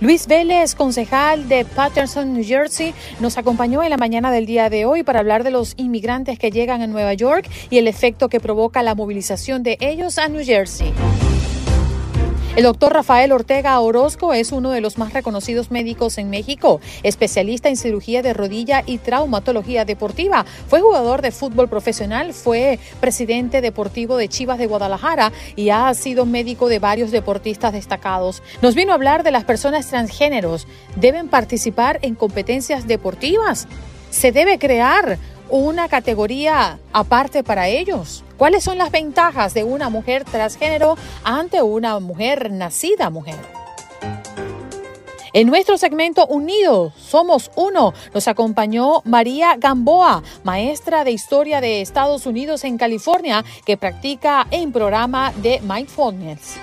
Luis Vélez, concejal de Patterson, New Jersey, nos acompañó en la mañana del día de hoy para hablar de los inmigrantes que llegan a Nueva York y el efecto que provoca la movilización de ellos a New Jersey. El doctor Rafael Ortega Orozco es uno de los más reconocidos médicos en México, especialista en cirugía de rodilla y traumatología deportiva. Fue jugador de fútbol profesional, fue presidente deportivo de Chivas de Guadalajara y ha sido médico de varios deportistas destacados. Nos vino a hablar de las personas transgéneros. ¿Deben participar en competencias deportivas? ¿Se debe crear una categoría aparte para ellos? ¿Cuáles son las ventajas de una mujer transgénero ante una mujer nacida mujer? En nuestro segmento Unidos, Somos Uno, nos acompañó María Gamboa, maestra de Historia de Estados Unidos en California, que practica en programa de Mindfulness.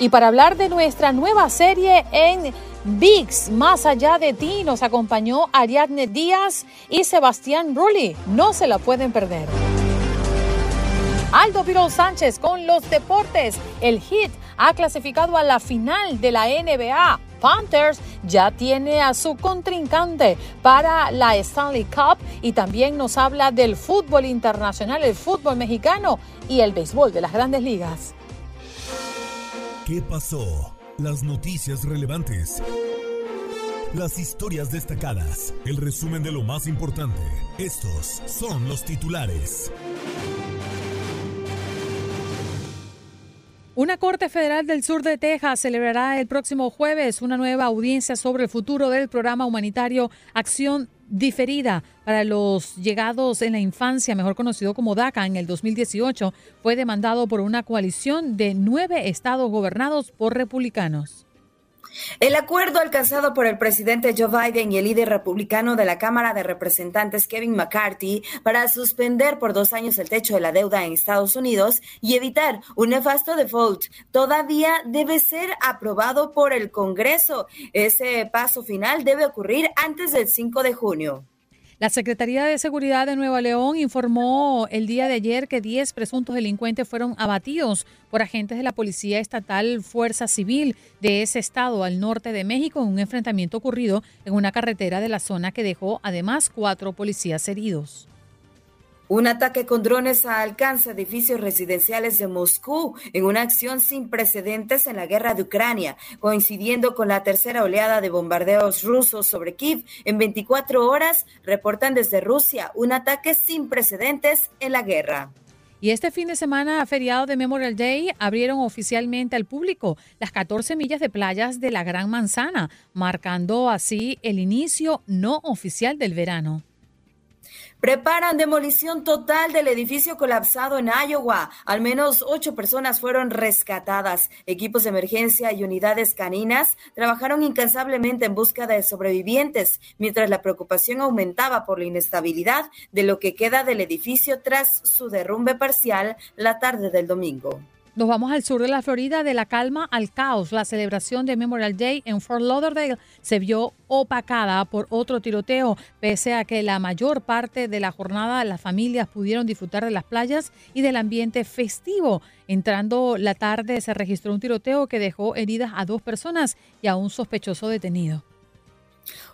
Y para hablar de nuestra nueva serie en VIX, Más allá de ti, nos acompañó Ariadne Díaz y Sebastián Rulli. No se la pueden perder. Aldo Pirol Sánchez con los deportes. El Hit ha clasificado a la final de la NBA. Panthers ya tiene a su contrincante para la Stanley Cup y también nos habla del fútbol internacional, el fútbol mexicano y el béisbol de las grandes ligas. ¿Qué pasó? Las noticias relevantes. Las historias destacadas. El resumen de lo más importante. Estos son los titulares. Una Corte Federal del Sur de Texas celebrará el próximo jueves una nueva audiencia sobre el futuro del programa humanitario Acción Diferida para los llegados en la infancia, mejor conocido como DACA, en el 2018, fue demandado por una coalición de nueve estados gobernados por republicanos. El acuerdo alcanzado por el presidente Joe Biden y el líder republicano de la Cámara de Representantes Kevin McCarthy para suspender por dos años el techo de la deuda en Estados Unidos y evitar un nefasto default todavía debe ser aprobado por el Congreso. Ese paso final debe ocurrir antes del 5 de junio. La Secretaría de Seguridad de Nueva León informó el día de ayer que 10 presuntos delincuentes fueron abatidos por agentes de la Policía Estatal Fuerza Civil de ese estado al norte de México en un enfrentamiento ocurrido en una carretera de la zona que dejó además cuatro policías heridos. Un ataque con drones alcanza edificios residenciales de Moscú en una acción sin precedentes en la guerra de Ucrania, coincidiendo con la tercera oleada de bombardeos rusos sobre Kiev en 24 horas, reportan desde Rusia un ataque sin precedentes en la guerra. Y este fin de semana, feriado de Memorial Day, abrieron oficialmente al público las 14 millas de playas de la Gran Manzana, marcando así el inicio no oficial del verano. Preparan demolición total del edificio colapsado en Iowa. Al menos ocho personas fueron rescatadas. Equipos de emergencia y unidades caninas trabajaron incansablemente en busca de sobrevivientes, mientras la preocupación aumentaba por la inestabilidad de lo que queda del edificio tras su derrumbe parcial la tarde del domingo. Nos vamos al sur de la Florida, de la calma al caos. La celebración de Memorial Day en Fort Lauderdale se vio opacada por otro tiroteo, pese a que la mayor parte de la jornada las familias pudieron disfrutar de las playas y del ambiente festivo. Entrando la tarde se registró un tiroteo que dejó heridas a dos personas y a un sospechoso detenido.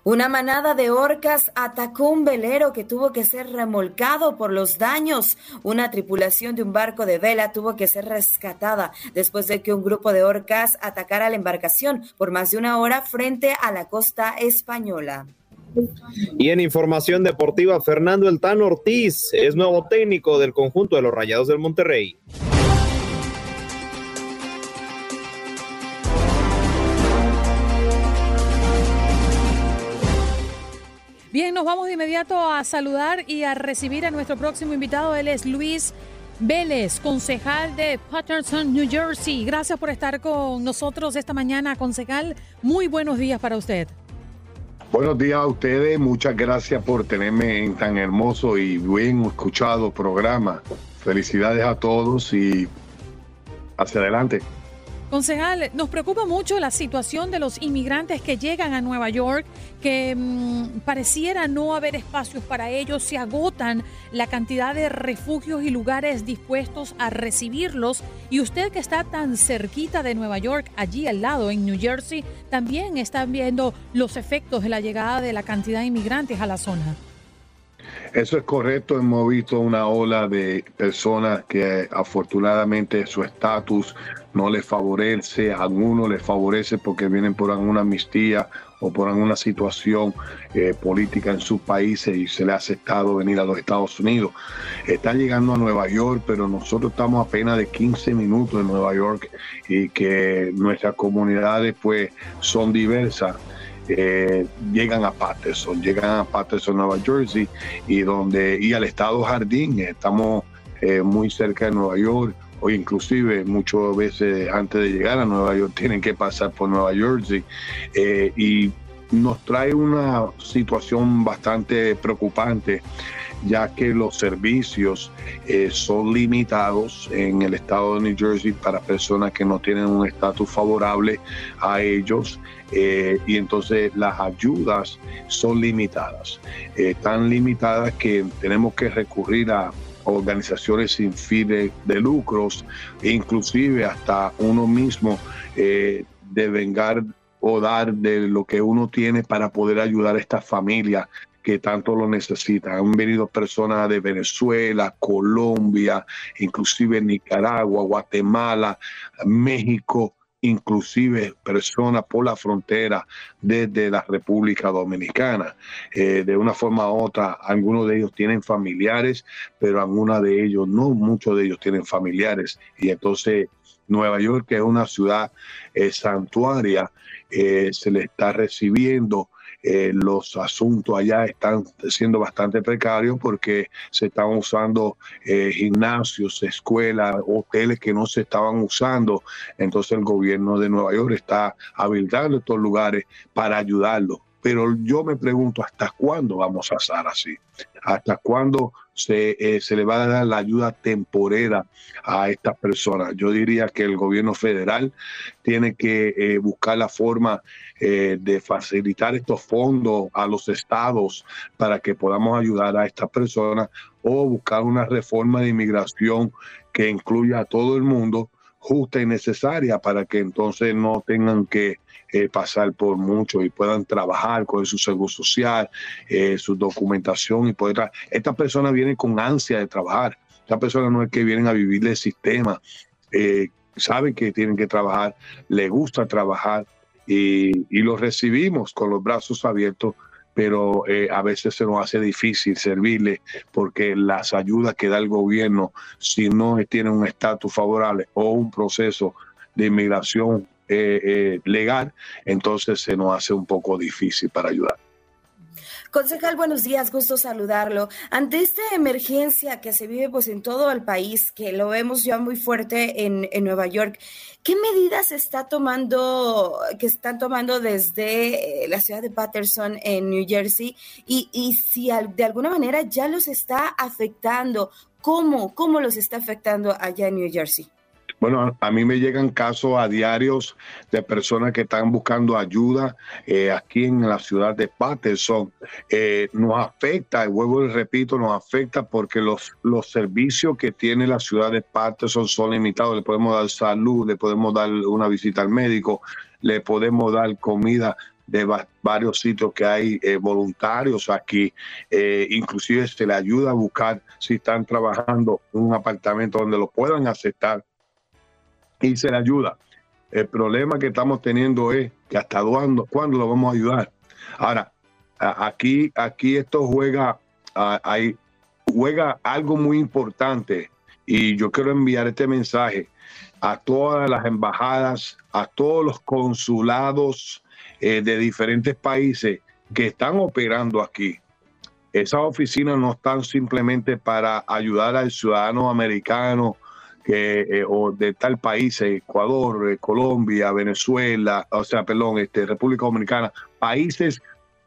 Una manada de orcas atacó un velero que tuvo que ser remolcado por los daños. Una tripulación de un barco de vela tuvo que ser rescatada después de que un grupo de orcas atacara la embarcación por más de una hora frente a la costa española. Y en información deportiva, Fernando El Ortiz es nuevo técnico del conjunto de los Rayados del Monterrey. Bien, nos vamos de inmediato a saludar y a recibir a nuestro próximo invitado. Él es Luis Vélez, concejal de Patterson, New Jersey. Gracias por estar con nosotros esta mañana, concejal. Muy buenos días para usted. Buenos días a ustedes, muchas gracias por tenerme en tan hermoso y bien escuchado programa. Felicidades a todos y hacia adelante. Concejal, nos preocupa mucho la situación de los inmigrantes que llegan a Nueva York, que mm, pareciera no haber espacios para ellos, se agotan la cantidad de refugios y lugares dispuestos a recibirlos. Y usted que está tan cerquita de Nueva York, allí al lado, en New Jersey, también está viendo los efectos de la llegada de la cantidad de inmigrantes a la zona. Eso es correcto. Hemos visto una ola de personas que afortunadamente su estatus no les favorece, a algunos les favorece porque vienen por alguna amnistía o por alguna situación eh, política en sus países y se les ha aceptado venir a los Estados Unidos. Están llegando a Nueva York, pero nosotros estamos apenas de 15 minutos de Nueva York y que nuestras comunidades pues son diversas. Eh, llegan a Patterson, llegan a Patterson, Nueva Jersey, y donde y al estado Jardín, estamos eh, muy cerca de Nueva York, o inclusive muchas veces antes de llegar a Nueva York tienen que pasar por Nueva Jersey, eh, y nos trae una situación bastante preocupante ya que los servicios eh, son limitados en el estado de New Jersey para personas que no tienen un estatus favorable a ellos eh, y entonces las ayudas son limitadas, tan limitadas que tenemos que recurrir a organizaciones sin fines de lucros inclusive hasta uno mismo de vengar o dar de lo que uno tiene para poder ayudar a estas familias que tanto lo necesitan. Han venido personas de Venezuela, Colombia, inclusive Nicaragua, Guatemala, México, inclusive personas por la frontera desde la República Dominicana. Eh, de una forma u otra, algunos de ellos tienen familiares, pero algunos de ellos no, muchos de ellos tienen familiares. Y entonces Nueva York, que es una ciudad eh, santuaria, eh, se le está recibiendo eh, los asuntos allá están siendo bastante precarios porque se están usando eh, gimnasios, escuelas, hoteles que no se estaban usando. Entonces el gobierno de Nueva York está habilitando estos lugares para ayudarlos. Pero yo me pregunto, ¿hasta cuándo vamos a estar así? ¿Hasta cuándo se, eh, se, le va a dar la ayuda temporera a estas personas? Yo diría que el gobierno federal tiene que eh, buscar la forma eh, de facilitar estos fondos a los estados para que podamos ayudar a estas personas o buscar una reforma de inmigración que incluya a todo el mundo justa y necesaria para que entonces no tengan que eh, pasar por mucho y puedan trabajar con su seguro social, eh, su documentación y poder... Estas personas vienen con ansia de trabajar. Estas personas no es que vienen a vivir el sistema. Eh, saben que tienen que trabajar, les gusta trabajar y, y los recibimos con los brazos abiertos pero a veces se nos hace difícil servirle porque las ayudas que da el gobierno, si no tienen un estatus favorable o un proceso de inmigración eh, eh, legal, entonces se nos hace un poco difícil para ayudar. Concejal, buenos días, gusto saludarlo. Ante esta emergencia que se vive pues en todo el país, que lo vemos ya muy fuerte en, Nueva York, ¿qué medidas está tomando, que están tomando desde eh, la ciudad de Patterson en New Jersey? Y, y si de alguna manera ya los está afectando, ¿cómo, cómo los está afectando allá en New Jersey? Bueno, a mí me llegan casos a diarios de personas que están buscando ayuda eh, aquí en la ciudad de Patterson. Eh, nos afecta, y vuelvo y repito, nos afecta porque los, los servicios que tiene la ciudad de Patterson son limitados. Le podemos dar salud, le podemos dar una visita al médico, le podemos dar comida de varios sitios que hay eh, voluntarios aquí, eh, inclusive se le ayuda a buscar si están trabajando un apartamento donde lo puedan aceptar y se le ayuda. El problema que estamos teniendo es que hasta cuándo, cuándo lo vamos a ayudar. Ahora, aquí, aquí esto juega, hay, juega algo muy importante y yo quiero enviar este mensaje a todas las embajadas, a todos los consulados eh, de diferentes países que están operando aquí. Esas oficinas no están simplemente para ayudar al ciudadano americano que, eh, o de tal país, Ecuador, eh, Colombia, Venezuela, o sea, perdón, este, República Dominicana, países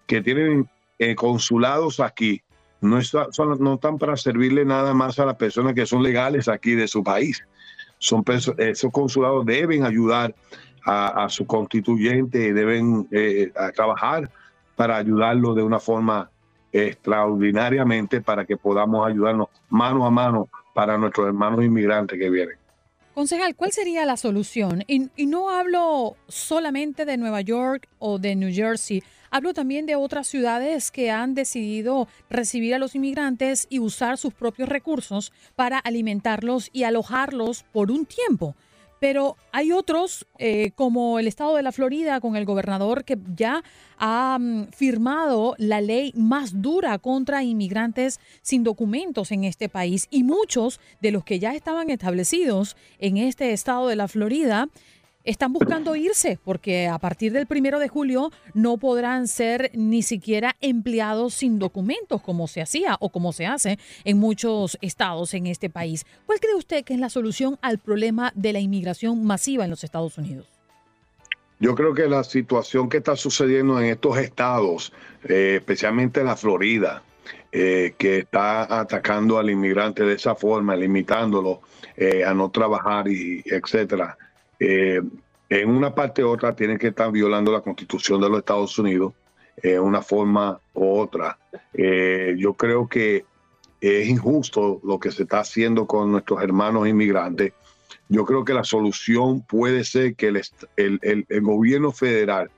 que tienen consulados aquí, no, están para servirle nada más a las personas que son legales aquí de su país. Son esos consulados deben ayudar a, su constituyente deben eh, trabajar para ayudarlo de una forma extraordinariamente para que podamos ayudarnos mano a mano para nuestros hermanos inmigrantes que vienen. Concejal, ¿cuál sería la solución? Y, y, no hablo solamente de Nueva York o de New Jersey, hablo también de otras ciudades que han decidido recibir a los inmigrantes y usar sus propios recursos para alimentarlos y alojarlos por un tiempo. Pero hay otros, eh, como el estado de la Florida, con el gobernador que ya ha mm, firmado la ley más dura contra inmigrantes sin documentos en este país. Y muchos de los que ya estaban establecidos en este estado de la Florida están buscando irse porque a partir del primero de julio no podrán ser ni siquiera empleados sin documentos como se hacía o como se hace en muchos estados en este país. ¿Cuál cree usted que es la solución al problema de la inmigración masiva en los Estados Unidos? Yo creo que la situación que está sucediendo en estos estados, eh, especialmente en la Florida, eh, que está atacando al inmigrante de esa forma, limitándolo eh, a no trabajar y etcétera, eh, en una parte u otra tienen que estar violando la constitución de los Estados Unidos en una forma u otra. Eh, yo creo que es injusto lo que se está haciendo con nuestros hermanos inmigrantes. Yo creo que la solución puede ser que el, gobierno federal,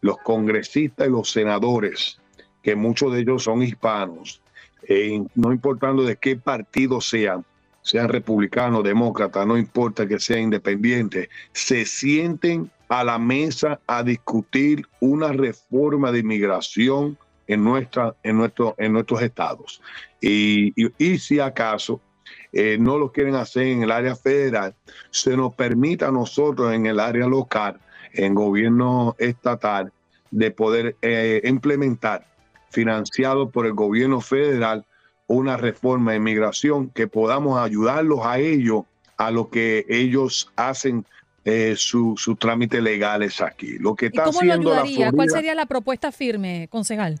los congresistas y los senadores, que muchos de ellos son hispanos, eh, no importando de qué partido sean, sean republicanos, demócratas, no importa que sean independientes, se sienten a la mesa a discutir una reforma de inmigración en, nuestra, en, nuestro, en nuestros estados. Y, si acaso eh, no lo quieren hacer en el área federal, se nos permita a nosotros en el área local, en gobierno estatal, de poder eh, implementar, financiado por el gobierno federal, una reforma de inmigración que podamos ayudarlos a ellos a lo que ellos hacen eh, sus trámites legales aquí. Lo que está cómo haciendo lo ayudaría? ¿Cuál sería la propuesta firme, concejal?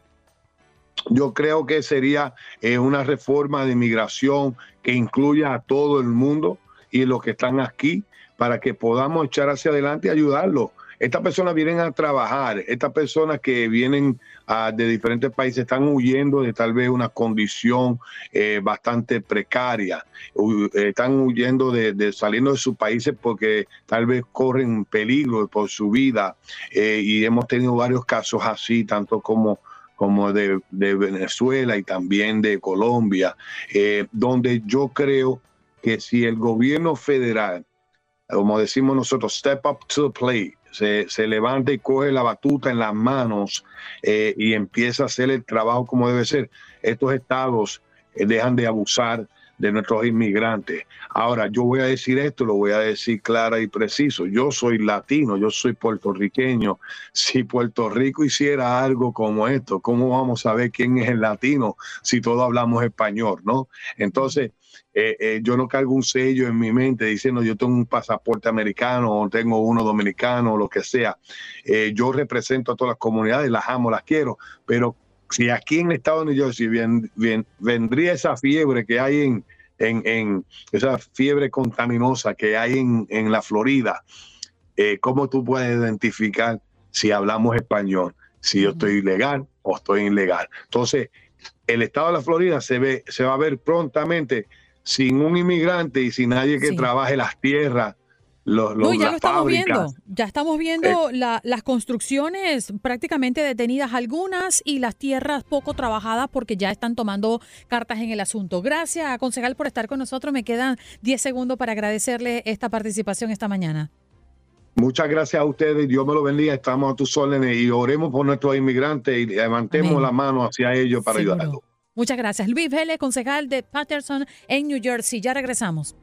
Yo creo que sería eh, una reforma de inmigración que incluya a todo el mundo y los que están aquí para que podamos echar hacia adelante y ayudarlos. Estas personas vienen a trabajar, estas personas que vienen ah, de diferentes países están huyendo de tal vez una condición eh, bastante precaria, eh, están huyendo de, saliendo de sus países porque tal vez corren peligro por su vida. Eh, y hemos tenido varios casos así, tanto como como de, de Venezuela y también de Colombia, donde yo creo que si el gobierno federal, como decimos nosotros, step up to the plate, se, levanta y coge la batuta en las manos eh, y empieza a hacer el trabajo como debe ser. Estos estados eh, dejan de abusar de nuestros inmigrantes. Ahora, yo voy a decir esto, lo voy a decir clara y preciso. Yo soy latino, yo soy puertorriqueño. Si Puerto Rico hiciera algo como esto, ¿cómo vamos a ver quién es el latino si todos hablamos español, no? Entonces, eh, eh, yo no cargo un sello en mi mente diciendo yo tengo un pasaporte americano o tengo uno dominicano o lo que sea. Eh, yo represento a todas las comunidades, las amo, las quiero, pero si aquí en el estado de New Jersey vendría esa fiebre que hay en, en, esa fiebre contaminosa que hay en, en la Florida, ¿cómo tú puedes identificar si hablamos español? Si yo estoy ilegal o estoy ilegal. Entonces, el estado de la Florida se, ve, se va a ver prontamente sin un inmigrante y sin nadie que trabaje las tierras no, ya lo estamos viendo. Ya estamos viendo eh. las construcciones prácticamente detenidas algunas y las tierras poco trabajadas porque ya están tomando cartas en el asunto. Gracias, concejal, por estar con nosotros. Me quedan 10 segundos para agradecerle esta participación esta mañana. Muchas gracias a ustedes. Dios me lo bendiga. Estamos a tus órdenes y oremos por nuestros inmigrantes y levantemos la mano hacia ellos para ayudarlos. Muchas gracias. Luis Vélez, concejal de Patterson en New Jersey. Ya regresamos.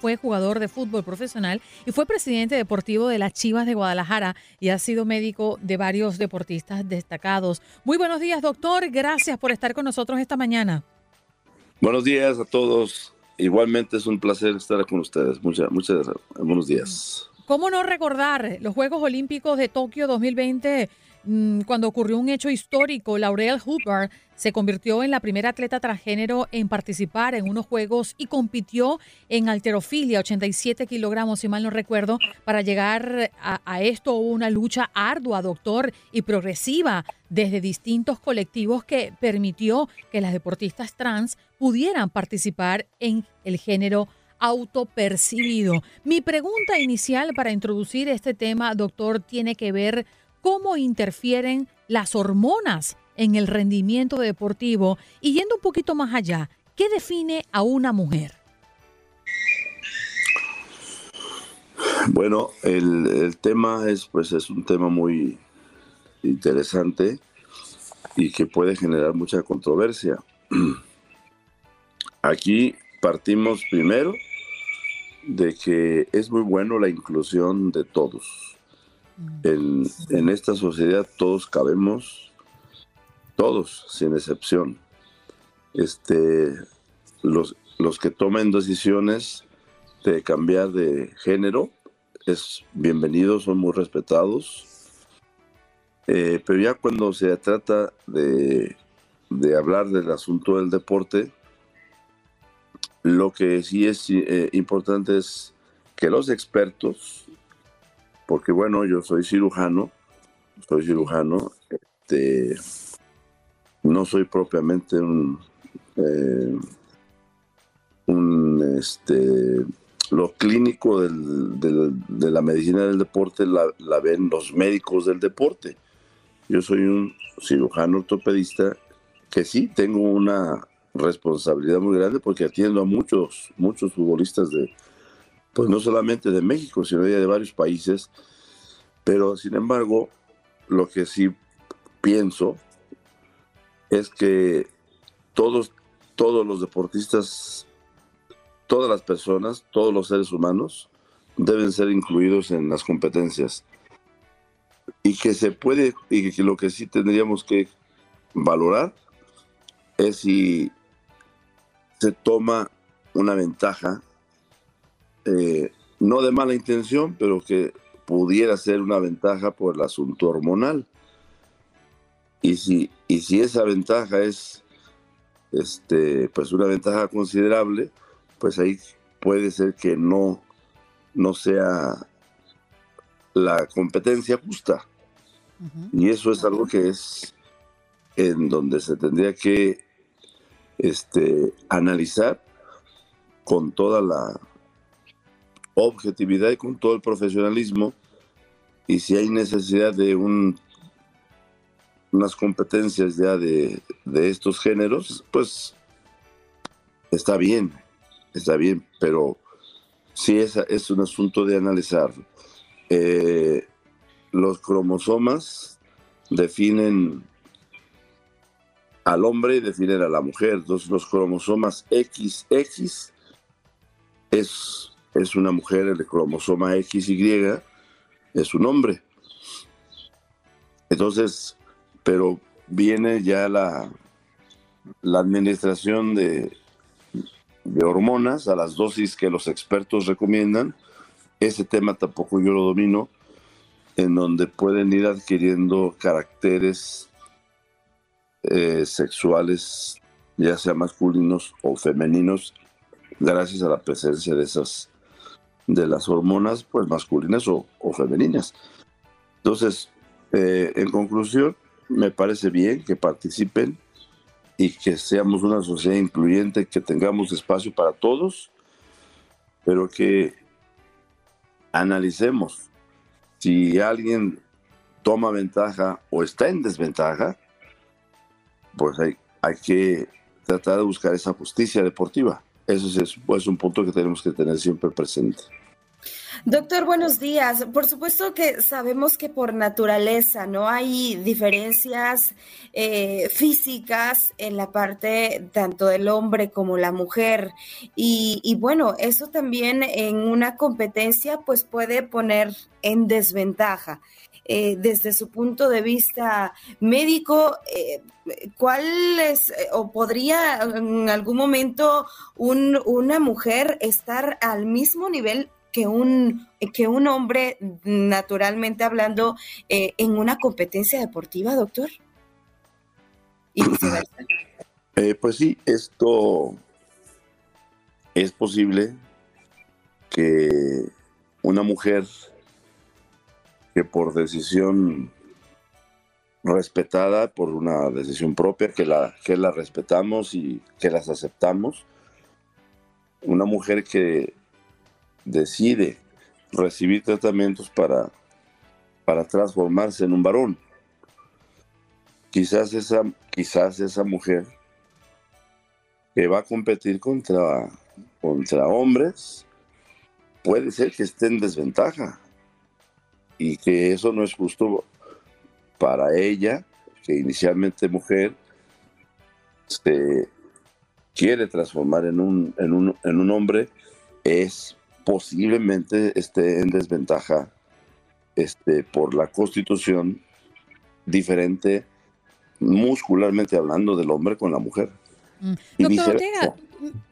fue jugador de fútbol profesional y fue presidente deportivo de las Chivas de Guadalajara y ha sido médico de varios deportistas destacados. Muy buenos días, doctor. Gracias por estar con nosotros esta mañana. Buenos días a todos. Igualmente es un placer estar con ustedes. Muchas, muchas buenos días. ¿Cómo no recordar los Juegos Olímpicos de Tokio 2020 mm, cuando ocurrió un hecho histórico? Laurel Hooper se convirtió en la primera atleta transgénero en participar en unos Juegos y compitió en alterofilia, 87 kilogramos, si mal no recuerdo. Para llegar a, esto hubo una lucha ardua, doctor, y progresiva desde distintos colectivos que permitió que las deportistas trans pudieran participar en el género autopercibido. Mi pregunta inicial para introducir este tema, doctor, tiene que ver cómo interfieren las hormonas en el rendimiento deportivo y yendo un poquito más allá, ¿qué define a una mujer? Bueno, el, tema es, pues, es un tema muy interesante y que puede generar mucha controversia. Aquí partimos primero de que es muy bueno la inclusión de todos. Mm. En, en esta sociedad todos cabemos todos, sin excepción. Este, los, los que tomen decisiones de cambiar de género es bienvenidos, son muy respetados. Eh, pero ya cuando se trata de, hablar del asunto del deporte, lo que sí es eh, importante es que los expertos, porque bueno, yo soy cirujano, soy cirujano, este, no soy propiamente un, eh, un este, lo clínico de la medicina del deporte la, ven los médicos del deporte. Yo soy un cirujano ortopedista que sí tengo una responsabilidad muy grande porque atiendo a muchos, muchos futbolistas de, pues no solamente de México, sino de varios países. Pero sin embargo, lo que sí pienso es que todos, todos los deportistas, todas las personas, todos los seres humanos deben ser incluidos en las competencias. Y que se puede, y que lo que sí tendríamos que valorar es si se toma una ventaja, eh, no de mala intención, pero que pudiera ser una ventaja por el asunto hormonal. Y si, y si esa ventaja es este, pues una ventaja considerable, pues ahí puede ser que no, no sea la competencia justa. Y eso es algo que es en donde se tendría que este, analizar con toda la objetividad y con todo el profesionalismo y si hay necesidad de un unas competencias ya de, estos géneros, pues está bien, está bien, pero sí es, es un asunto de analizar. Eh, los cromosomas definen al hombre y definen a la mujer. Entonces los cromosomas XX es, es una mujer, el cromosoma XY es un hombre. Entonces, pero viene ya la, la administración de, de hormonas a las dosis que los expertos recomiendan. Ese tema tampoco yo lo domino, en donde pueden ir adquiriendo caracteres eh, sexuales, ya sea masculinos o femeninos, gracias a la presencia de esas de las hormonas, pues masculinas o, femeninas. Entonces, eh, en conclusión, me parece bien que participen y que seamos una sociedad incluyente, que tengamos espacio para todos, pero que analicemos si alguien toma ventaja o está en desventaja, pues hay, que tratar de buscar esa justicia deportiva. Eso es, un punto que tenemos que tener siempre presente. Doctor, buenos días. Por supuesto que sabemos que por naturaleza no hay diferencias eh, físicas en la parte tanto del hombre como la mujer. Y, bueno, eso también en una competencia pues puede poner en desventaja. Eh, desde su punto de vista médico, eh, ¿cuál es o podría en algún momento una mujer estar al mismo nivel que un, que un hombre, naturalmente hablando, eh, en una competencia deportiva, doctor? Eh, pues sí, esto es posible que una mujer que por decisión respetada, por una decisión propia, que la, que la respetamos y que las aceptamos, una mujer que decide recibir tratamientos para, para transformarse en un varón. Quizás esa, quizás esa mujer que va a competir contra, contra hombres puede ser que esté en desventaja y que eso no es justo para ella, que inicialmente mujer se quiere transformar en un, en un, en un hombre, es posiblemente esté en desventaja este, por la constitución diferente muscularmente hablando del hombre con la mujer. Mm. Doctor Ortega,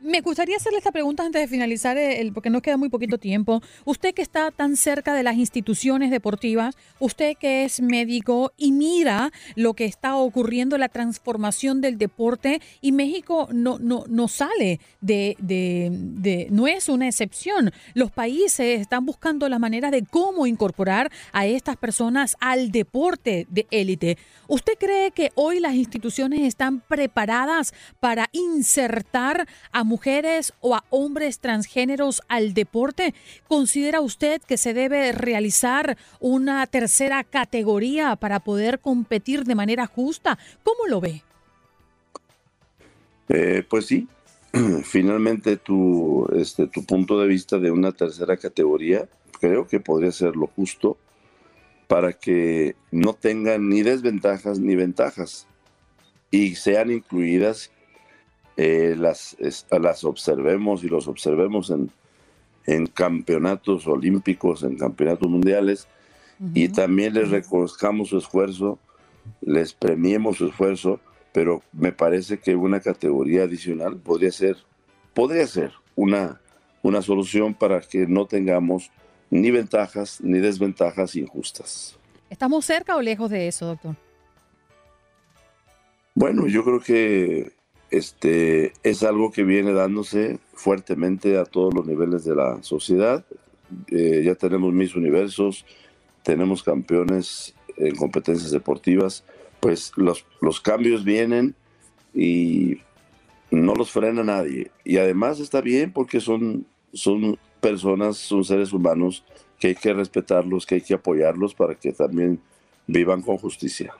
me gustaría hacerle esta pregunta antes de finalizar, porque nos queda muy poquito tiempo. Usted que está tan cerca de las instituciones deportivas, usted que es médico y mira lo que está ocurriendo, la transformación del deporte, y México no, no, no sale de, de, de, no es una excepción. Los países están buscando la manera de cómo incorporar a estas personas al deporte de élite. ¿Usted cree que hoy las instituciones están preparadas para insertar a mujeres o a hombres transgéneros al deporte? ¿Considera usted que se debe realizar una tercera categoría para poder competir de manera justa? ¿Cómo lo ve? Eh, pues sí, finalmente tu, este, tu punto de vista de una tercera categoría creo que podría ser lo justo para que no tengan ni desventajas ni ventajas y sean incluidas eh, las, las observemos y los observemos en, en campeonatos olímpicos, en campeonatos mundiales, y también les reconozcamos su esfuerzo, les premiemos su esfuerzo, pero me parece que una categoría adicional podría ser, podría ser una, una solución para que no tengamos ni ventajas ni desventajas injustas. ¿Estamos cerca o lejos de eso, doctor? Bueno, yo creo que este, es algo que viene dándose fuertemente a todos los niveles de la sociedad. Eh, ya tenemos mis universos, tenemos campeones en competencias deportivas, pues los, los cambios vienen y no los frena nadie. Y además está bien porque son, son personas, son seres humanos que hay que respetarlos, que hay que apoyarlos para que también vivan con justicia.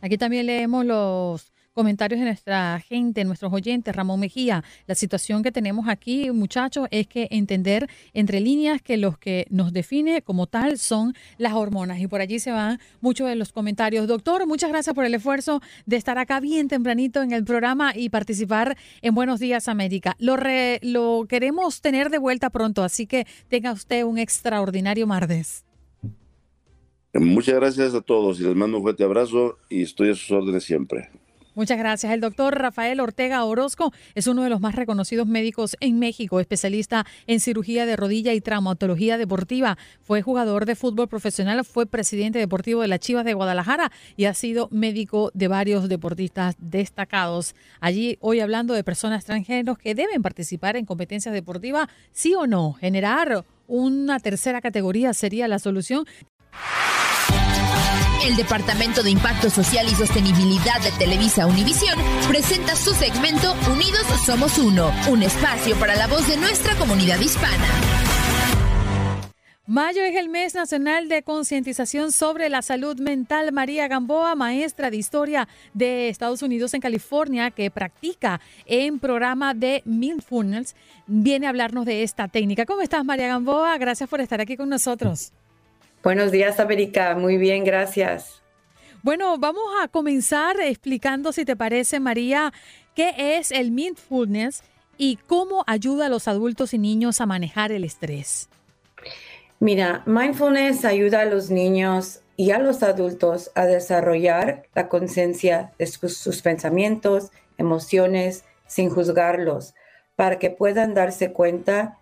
Aquí también leemos los comentarios de nuestra gente, nuestros oyentes, Ramón Mejía. La situación que tenemos aquí, muchachos, es que entender entre líneas que los que nos define como tal son las hormonas. Y por allí se van muchos de los comentarios. Doctor, muchas gracias por el esfuerzo de estar acá bien tempranito en el programa y participar en Buenos Días América. Lo, lo queremos tener de vuelta pronto, así que tenga usted un extraordinario martes. Muchas gracias a todos y les mando un fuerte abrazo y estoy a sus órdenes siempre. Muchas gracias. El doctor Rafael Ortega Orozco es uno de los más reconocidos médicos en México, especialista en cirugía de rodilla y traumatología deportiva. Fue jugador de fútbol profesional, fue presidente deportivo de las Chivas de Guadalajara y ha sido médico de varios deportistas destacados. Allí hoy hablando de personas transgéneros que deben participar en competencias deportivas, sí o no. Generar una tercera categoría sería la solución. El Departamento de Impacto Social y Sostenibilidad de Televisa Univisión presenta su segmento Unidos Somos Uno, un espacio para la voz de nuestra comunidad hispana. Mayo es el mes nacional de concientización sobre la salud mental. María Gamboa, maestra de historia de Estados Unidos en California, que practica en programa de Mindfulness, viene a hablarnos de esta técnica. ¿Cómo estás, María Gamboa? Gracias por estar aquí con nosotros. Buenos días, América. Muy bien, gracias. Bueno, vamos a comenzar explicando, si te parece, María, qué es el mindfulness y cómo ayuda a los adultos y niños a manejar el estrés. Mira, mindfulness ayuda a los niños y a los adultos a desarrollar la conciencia de sus, pensamientos, emociones, sin juzgarlos, para que puedan darse cuenta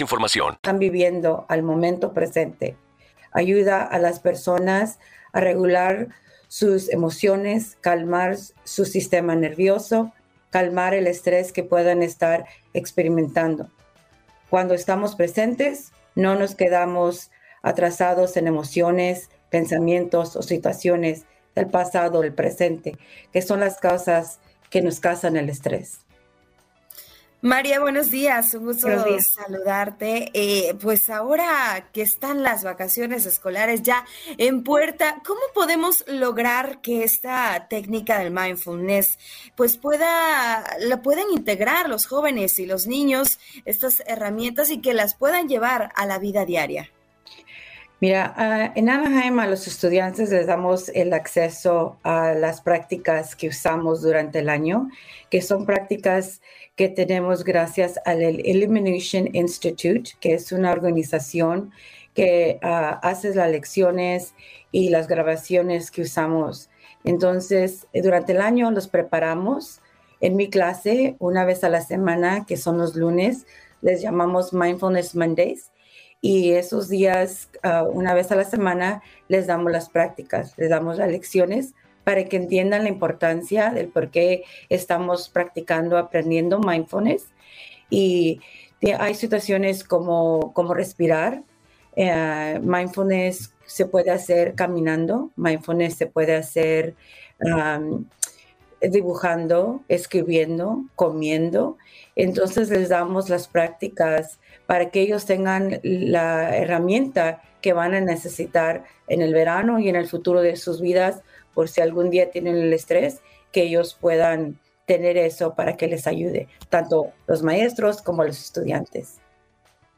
información. Están viviendo al momento presente. Ayuda a las personas a regular sus emociones, calmar su sistema nervioso, calmar el estrés que puedan estar experimentando. Cuando estamos presentes, no nos quedamos atrasados en emociones, pensamientos o situaciones del pasado o el presente, que son las causas que nos causan el estrés. María, buenos días, un gusto saludarte. Eh, pues ahora que están las vacaciones escolares ya en puerta, ¿cómo podemos lograr que esta técnica del mindfulness pues pueda, la puedan integrar los jóvenes y los niños, estas herramientas y que las puedan llevar a la vida diaria? Mira, ah, en Anaheim a los estudiantes les damos el acceso a las prácticas que usamos durante el año, que son prácticas que tenemos gracias al Illumination Institute, que es una organización que uh, hace las lecciones y las grabaciones que usamos. Entonces, durante el año los preparamos. En mi clase, una vez a la semana, que son los lunes, les llamamos Mindfulness Mondays. Y esos días, ah, una vez a la semana, les damos las prácticas, les damos las lecciones para que entiendan la importancia del por qué estamos practicando, aprendiendo mindfulness. Y hay situaciones como, como respirar. Eh, mindfulness se puede hacer caminando, mindfulness se puede hacer dibujando, escribiendo, comiendo. Entonces les damos las prácticas para que ellos tengan la herramienta que van a necesitar en el verano y en el futuro de sus vidas por si algún día tienen el estrés, que ellos puedan tener eso para que les ayude, tanto los maestros como los estudiantes.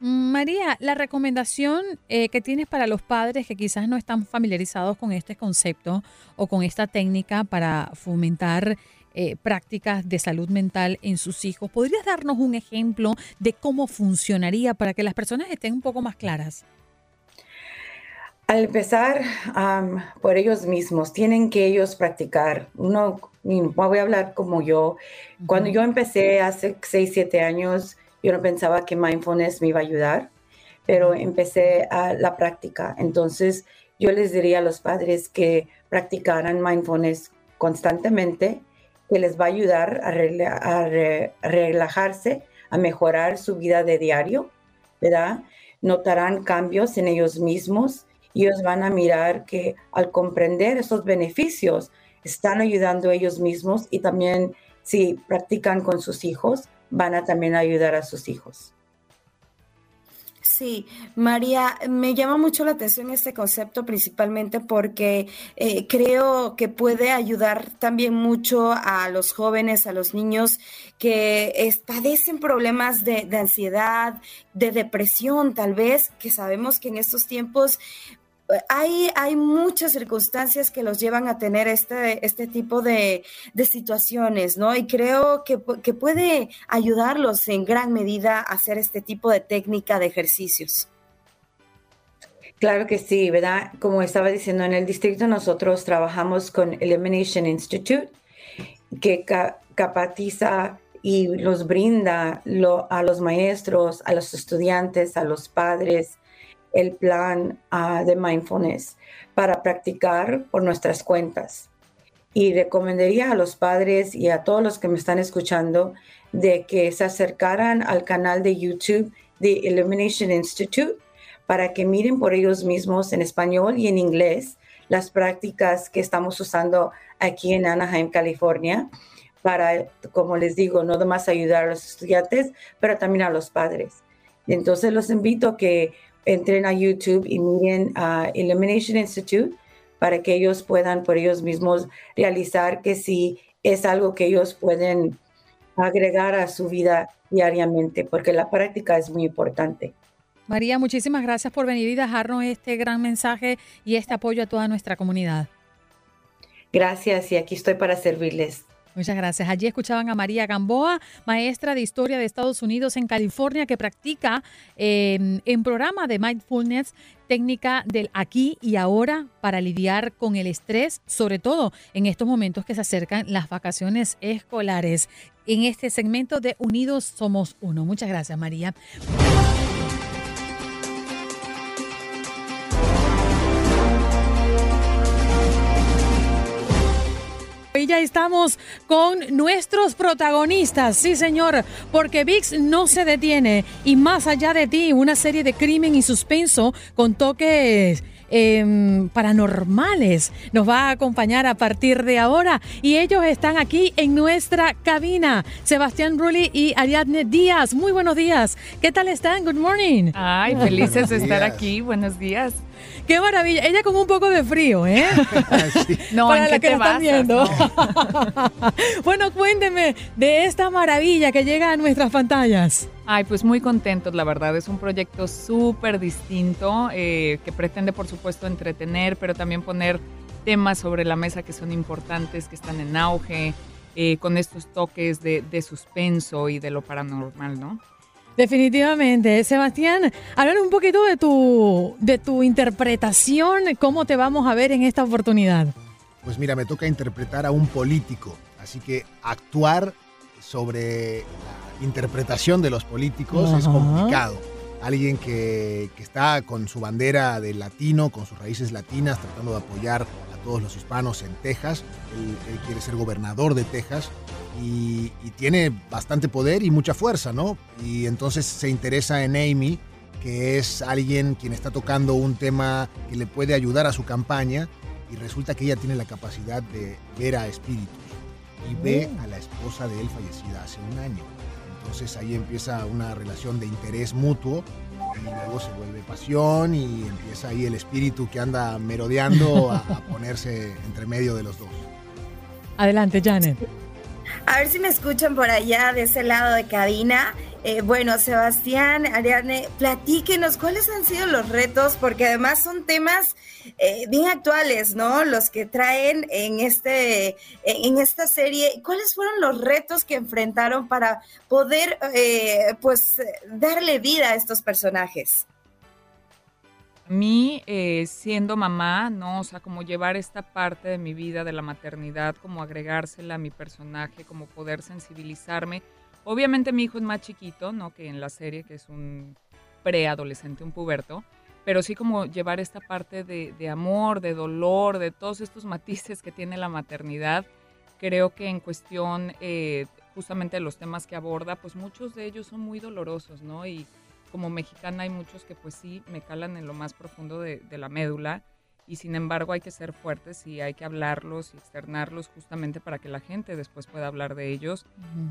María, la recomendación eh, que tienes para los padres que quizás no están familiarizados con este concepto o con esta técnica para fomentar eh, prácticas de salud mental en sus hijos, ¿podrías darnos un ejemplo de cómo funcionaría para que las personas estén un poco más claras? Al empezar por ellos mismos, tienen que ellos practicar. Uno, voy a hablar como yo. Cuando yo empecé hace 6, 7 años, yo no pensaba que mindfulness me iba a ayudar, pero empecé a la práctica. Entonces, yo les diría a los padres que practicaran mindfulness constantemente, que les va a ayudar a, relajarse, a mejorar su vida de diario, ¿verdad? Notarán cambios en ellos mismos ellos van a mirar que al comprender esos beneficios, están ayudando ellos mismos y también si practican con sus hijos, van a también ayudar a sus hijos. Sí, María, me llama mucho la atención este concepto principalmente porque eh, creo que puede ayudar también mucho a los jóvenes, a los niños que padecen problemas de, de, ansiedad, de depresión tal vez, que sabemos que en estos tiempos hay, hay muchas circunstancias que los llevan a tener este, este tipo de, situaciones, ¿no? Y creo que, que, puede ayudarlos en gran medida a hacer este tipo de técnica de ejercicios. Claro que sí, ¿verdad? Como estaba diciendo, en el distrito nosotros trabajamos con Elimination Institute, que capacita y los brinda a los maestros, a los estudiantes, a los padres, el plan ah, de mindfulness para practicar por nuestras cuentas. Y recomendaría a los padres y a todos los que me están escuchando de que se acercaran al canal de YouTube de Illumination Institute para que miren por ellos mismos en español y en inglés las prácticas que estamos usando aquí en Anaheim, California, para, como les digo, no nomás ayudar a los estudiantes, pero también a los padres. Entonces los invito a que entren a YouTube y miren a Illumination Institute para que ellos puedan por ellos mismos realizar que si es algo que ellos pueden agregar a su vida diariamente, porque la práctica es muy importante. María, muchísimas gracias por venir y dejarnos este gran mensaje y este apoyo a toda nuestra comunidad. Gracias y aquí estoy para servirles. Muchas gracias. Allí escuchaban a María Gamboa, maestra de Historia de Estados Unidos en California, que practica em, en programa de mindfulness técnica del aquí y ahora para lidiar con el estrés, sobre todo en estos momentos que se acercan las vacaciones escolares. En este segmento de Unidos Somos Uno. Muchas gracias, María. Ya estamos con nuestros protagonistas, sí señor, porque VIX no se detiene y más allá de ti, una serie de crimen y suspenso con toques em, paranormales nos va a acompañar a partir de ahora y ellos están aquí en nuestra cabina. Sebastián Rulli y Ariadne Díaz, muy buenos días. ¿Qué tal están? Good morning. Ay, felices de estar aquí. Buenos días. Qué maravilla. Ella con un poco de frío, ¿eh? No, Para la que están viendo. bueno, cuénteme de esta maravilla que llega a nuestras pantallas. Ay, pues muy contentos, la verdad. Es un proyecto súper distinto eh, que pretende, por supuesto, entretener, pero también poner temas sobre la mesa que son importantes, que están en auge, eh, con estos toques de, de suspenso y de lo paranormal, ¿no? Definitivamente. Sebastián, hablar un poquito de tu, de tu interpretación, cómo te vamos a ver en esta oportunidad. Pues mira, me toca interpretar a un político, así que actuar sobre la interpretación de los políticos es complicado. Alguien que, que está con su bandera de latino, con sus raíces latinas, tratando de apoyar todos los hispanos en Texas. Él, quiere ser gobernador de Texas y, tiene bastante poder y mucha fuerza, ¿no? Y entonces se interesa en Amy, que es alguien quien está tocando un tema que le puede ayudar a su campaña y resulta que ella tiene la capacidad de ver a espíritus y ve oh. a la esposa de él fallecida hace un año. Entonces ahí empieza una relación de interés mutuo y luego se vuelve pasión y empieza ahí el espíritu que anda merodeando a, ponerse entre medio de los dos. Adelante, Janet. A ver si me escuchan por allá de ese lado de cabina. Eh, bueno, Sebastián, Ariadne, platíquenos cuáles han sido los retos, porque además son temas eh, bien actuales, ¿no? Los que traen en, este, en esta serie. ¿Cuáles fueron los retos que enfrentaron para poder, eh, pues, darle vida a estos personajes? Mí, siendo mamá, ¿no? O sea, como llevar esta parte de mi vida, de la maternidad, como agregársela a mi personaje, como poder sensibilizarme Obviamente mi hijo es más chiquito, ¿no? Que en la serie, que es un preadolescente, un puberto, pero sí como llevar esta parte de, amor, de dolor, de todos estos matices que tiene la maternidad. Creo que en cuestión eh, justamente de los temas que aborda, pues muchos de ellos son muy dolorosos, ¿no? Y como mexicana hay muchos que pues sí me calan en lo más profundo de, de la médula y sin embargo hay que ser fuertes y hay que hablarlos y externarlos justamente para que la gente después pueda hablar de ellos.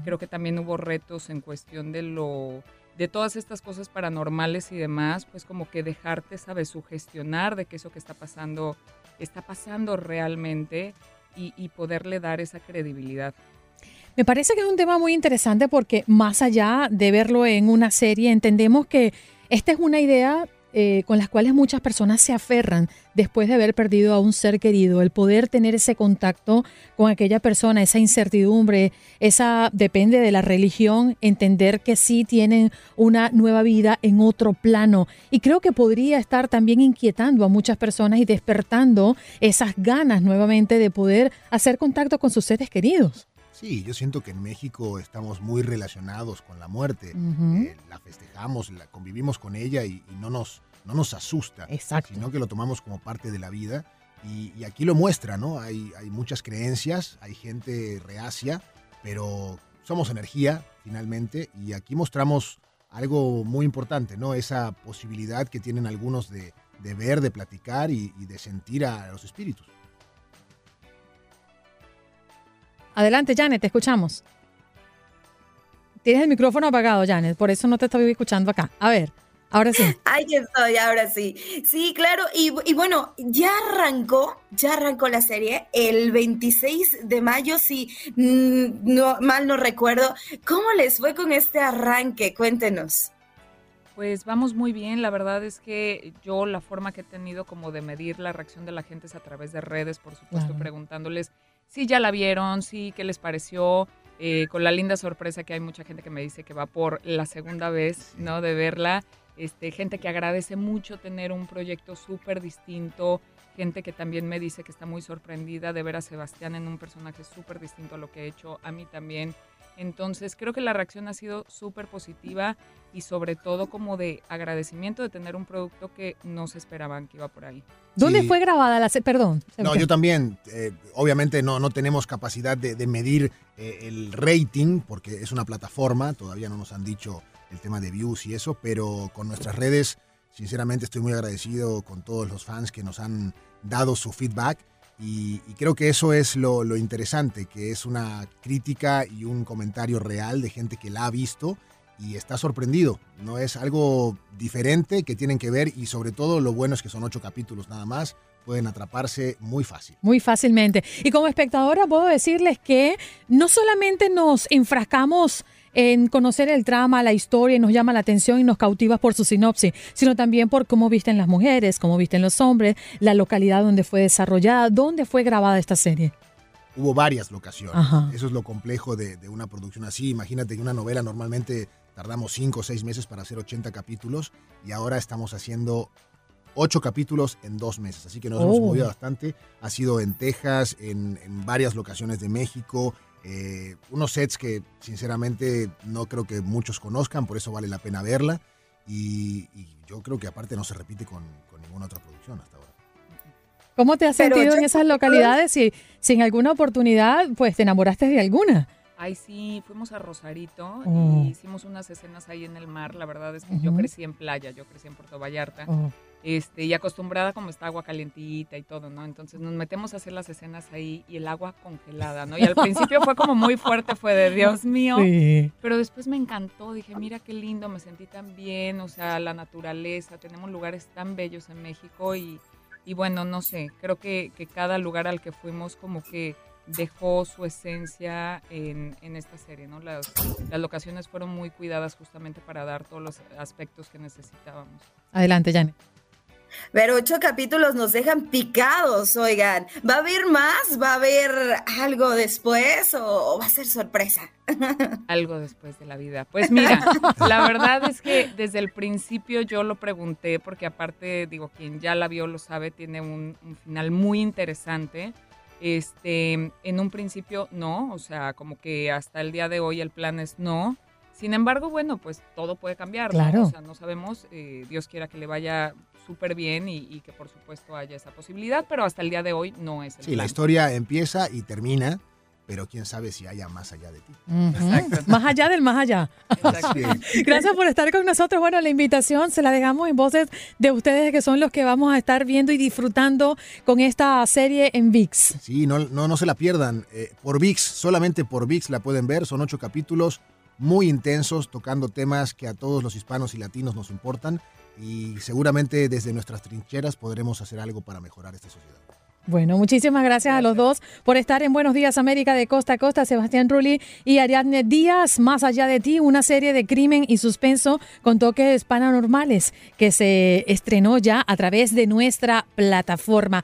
Creo que también hubo retos en cuestión de lo de todas estas cosas paranormales y demás, pues como que dejarte, sabes, sugestionar de que eso que está pasando está pasando realmente y, y poderle dar esa credibilidad. Me parece que es un tema muy interesante porque más allá de verlo en una serie, entendemos que esta es una idea eh, con las cuales muchas personas se aferran después de haber perdido a un ser querido, el poder tener ese contacto con aquella persona, esa incertidumbre, esa depende de la religión, entender que sí tienen una nueva vida en otro plano. Y creo que podría estar también inquietando a muchas personas y despertando esas ganas nuevamente de poder hacer contacto con sus seres queridos. Sí, yo siento que en México estamos muy relacionados con la muerte. Eh, la festejamos, la convivimos con ella y, no, nos, no nos asusta, sino que lo tomamos como parte de la vida. Y, aquí lo muestra, ¿no? Hay, hay muchas creencias, hay gente reacia, pero somos energía finalmente y aquí mostramos algo muy importante, ¿no? Esa posibilidad que tienen algunos de, ver, de platicar y de sentir a los espíritus. Adelante, Janet, te escuchamos. Tienes el micrófono apagado, Janet, por eso no te estoy escuchando acá. A ver, ahora sí. Ahí estoy, ahora sí. Sí, claro. Y, bueno, ya arrancó, ya arrancó la serie el 26 de mayo, si mm, no, mal no recuerdo. ¿Cómo les fue con este arranque? Cuéntenos. Pues vamos muy bien, la verdad es que yo la forma que he tenido como de medir la reacción de la gente es a través de redes, por supuesto, preguntándoles si ya la vieron, si qué les pareció, eh, con la linda sorpresa que hay mucha gente que me dice que va por la segunda vez, ¿no? De verla. Este, gente que agradece mucho tener un proyecto súper distinto, gente que también me dice que está muy sorprendida de ver a Sebastián en un personaje súper distinto a lo que he hecho, a mí también. Entonces creo que la reacción ha sido súper positiva y sobre todo como de agradecimiento de tener un producto que no se esperaban que iba por ahí. ¿Dónde fue grabada la Perdón. No, yo también. Eh, obviamente no, no tenemos capacidad de, medir eh, el rating porque es una plataforma, todavía no nos han dicho el tema de views y eso, pero con nuestras redes, sinceramente estoy muy agradecido con todos los fans que nos han dado su feedback y, creo que eso es lo, interesante, que es una crítica y un comentario real de gente que la ha visto y está sorprendido. No es algo diferente que tienen que ver y sobre todo lo bueno es que son ocho capítulos nada más. Pueden atraparse muy fácil. Muy fácilmente. Y como espectadora puedo decirles que no solamente nos enfrascamos en conocer el trama, la historia, y nos llama la atención y nos cautiva por su sinopsis, sino también por cómo visten las mujeres, cómo visten los hombres, la localidad donde fue desarrollada, dónde fue grabada esta serie. Hubo varias locaciones. Eso es lo complejo de, una producción así. Imagínate que una novela normalmente tardamos 5 o 6 meses para hacer 80 capítulos y ahora estamos haciendo 8 capítulos en 2 meses. Así que nos hemos oh. movido bastante. Ha sido en Texas, en, en varias locaciones de México, eh, unos sets que sinceramente no creo que muchos conozcan, por eso vale la pena verla. Y, yo creo que aparte no se repite con, ninguna otra producción hasta ahora. ¿Cómo te has sentido en esas localidades? Si, si en alguna oportunidad pues te enamoraste de alguna. Ay, sí, fuimos a Rosarito oh. y hicimos unas escenas ahí en el mar. La verdad es que yo crecí en playa, yo crecí en Puerto Vallarta. Oh este, y acostumbrada como está agua calientita y todo, ¿no? Entonces nos metemos a hacer las escenas ahí y el agua congelada, ¿no? Y al principio fue como muy fuerte, fue de Dios mío, pero después me encantó, dije, mira qué lindo, me sentí tan bien, o sea, la naturaleza, tenemos lugares tan bellos en México y, y bueno, no sé, creo que, que, cada lugar al que fuimos como que dejó su esencia en, en esta serie, ¿no? Las, las locaciones fueron muy cuidadas justamente para dar todos los aspectos que necesitábamos. Adelante, Janet. Pero ocho capítulos nos dejan picados, oigan. ¿Va a haber más? ¿Va a haber algo después o, va a ser sorpresa? Algo después de la vida. Pues mira, la verdad es que desde el principio yo lo pregunté porque aparte, digo, quien ya la vio lo sabe, tiene un, final muy interesante. Este, en un principio no, o sea, como que hasta el día de hoy el plan es no. Sin embargo, bueno, pues todo puede cambiar. Claro. O sea, no sabemos, eh, Dios quiera que le vaya súper bien y, que por supuesto haya esa posibilidad, pero hasta el día de hoy no es el Sí, la historia empieza y termina, pero quién sabe si haya más allá de ti. Más allá del más allá. Gracias por estar con nosotros. Bueno, la invitación se la dejamos en voces de ustedes que son los que vamos a estar viendo y disfrutando con esta serie en VIX. Sí, no, no, no se la pierdan. Eh, por VIX, solamente por VIX la pueden ver. Son ocho capítulos muy intensos, tocando temas que a todos los hispanos y latinos nos importan y seguramente desde nuestras trincheras podremos hacer algo para mejorar esta sociedad. Bueno, muchísimas gracias, a los dos por estar en Buenos Días América de Costa a Costa, Sebastián Rulli y Ariadne Díaz. Más allá de ti, una serie de crimen y suspenso con toques paranormales que se estrenó ya a través de nuestra plataforma.